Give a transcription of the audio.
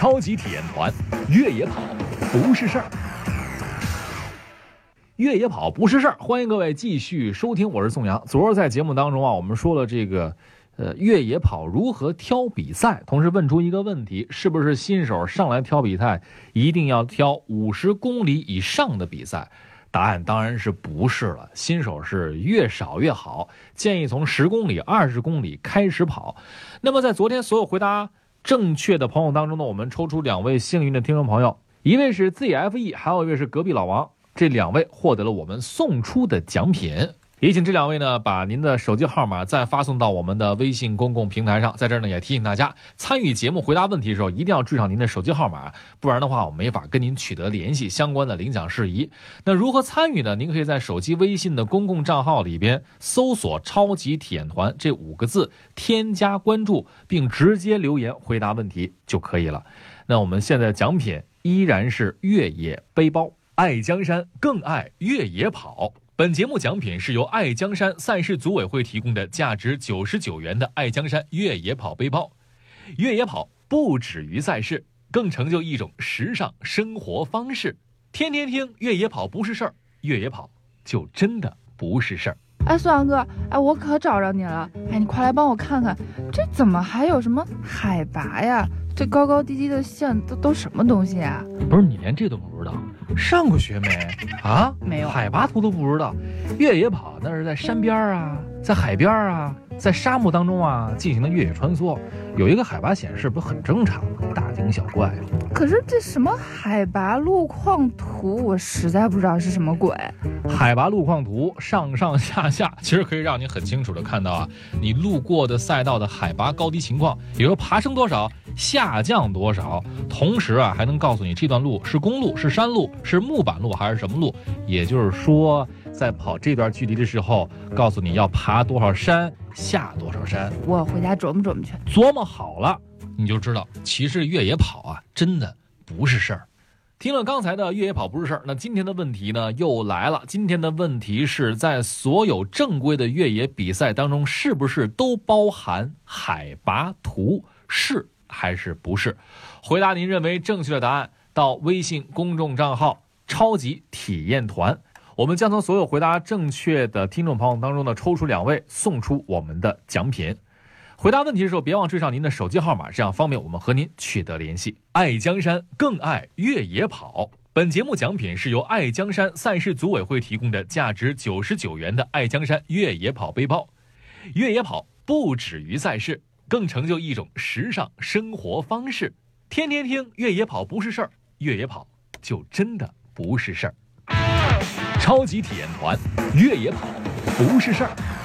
超级体验团，越野跑不是事儿。越野跑不是事儿，欢迎各位继续收听，我是宋阳。昨儿在节目当中啊，我们说了这个，呃，越野跑如何挑比赛，同时问出一个问题：是不是新手上来挑比赛一定要挑五十公里以上的比赛？答案当然是不是了，新手是越少越好，建议从十公里、二十公里开始跑。那么在昨天所有回答正确的朋友当中呢，我们抽出两位幸运的听众朋友，一位是 ZFE，还有一位是隔壁老王。这两位获得了我们送出的奖品，也请这两位呢把您的手机号码再发送到我们的微信公共平台上。在这儿呢也提醒大家，参与节目回答问题的时候一定要注上您的手机号码，不然的话我没法跟您取得联系。相关的领奖事宜，那如何参与呢？您可以在手机微信的公共账号里边搜索“超级体验团”这五个字，添加关注，并直接留言回答问题就可以了。那我们现在的奖品依然是越野背包。爱江山更爱越野跑。本节目奖品是由爱江山赛事组委会提供的价值九十九元的爱江山越野跑背包。越野跑不止于赛事，更成就一种时尚生活方式。天天听越野跑不是事儿，越野跑就真的不是事儿。哎，苏阳哥，哎，我可找着你了。哎，你快来帮我看看，这怎么还有什么海拔呀？这高高低低的线都都什么东西啊？不是你连这都不知道？上过学没？啊，没有。海拔图都不知道？越野跑那是在山边啊，在海边啊，在沙漠当中啊进行的越野穿梭，有一个海拔显示不很正常吗？大惊小怪。可是这什么海拔路况图，我实在不知道是什么鬼。海拔路况图上上下下，其实可以让你很清楚的看到啊，你路过的赛道的海拔高低情况，比如说爬升多少，下降多少，同时啊还能告诉你这段路是公路是山路。是木板路还是什么路？也就是说，在跑这段距离的时候，告诉你要爬多少山，下多少山。我回家琢磨琢磨去。琢磨好了，你就知道，其实越野跑啊，真的不是事儿。听了刚才的越野跑不是事儿，那今天的问题呢又来了。今天的问题是在所有正规的越野比赛当中，是不是都包含海拔图？是还是不是？回答您认为正确的答案。到微信公众账号“超级体验团”，我们将从所有回答正确的听众朋友当中呢抽出两位，送出我们的奖品。回答问题的时候，别忘追上您的手机号码，这样方便我们和您取得联系。爱江山更爱越野跑。本节目奖品是由爱江山赛事组委会提供的价值九十九元的爱江山越野跑背包。越野跑不止于赛事，更成就一种时尚生活方式。天天听越野跑不是事儿。越野跑就真的不是事儿，超级体验团，越野跑不是事儿。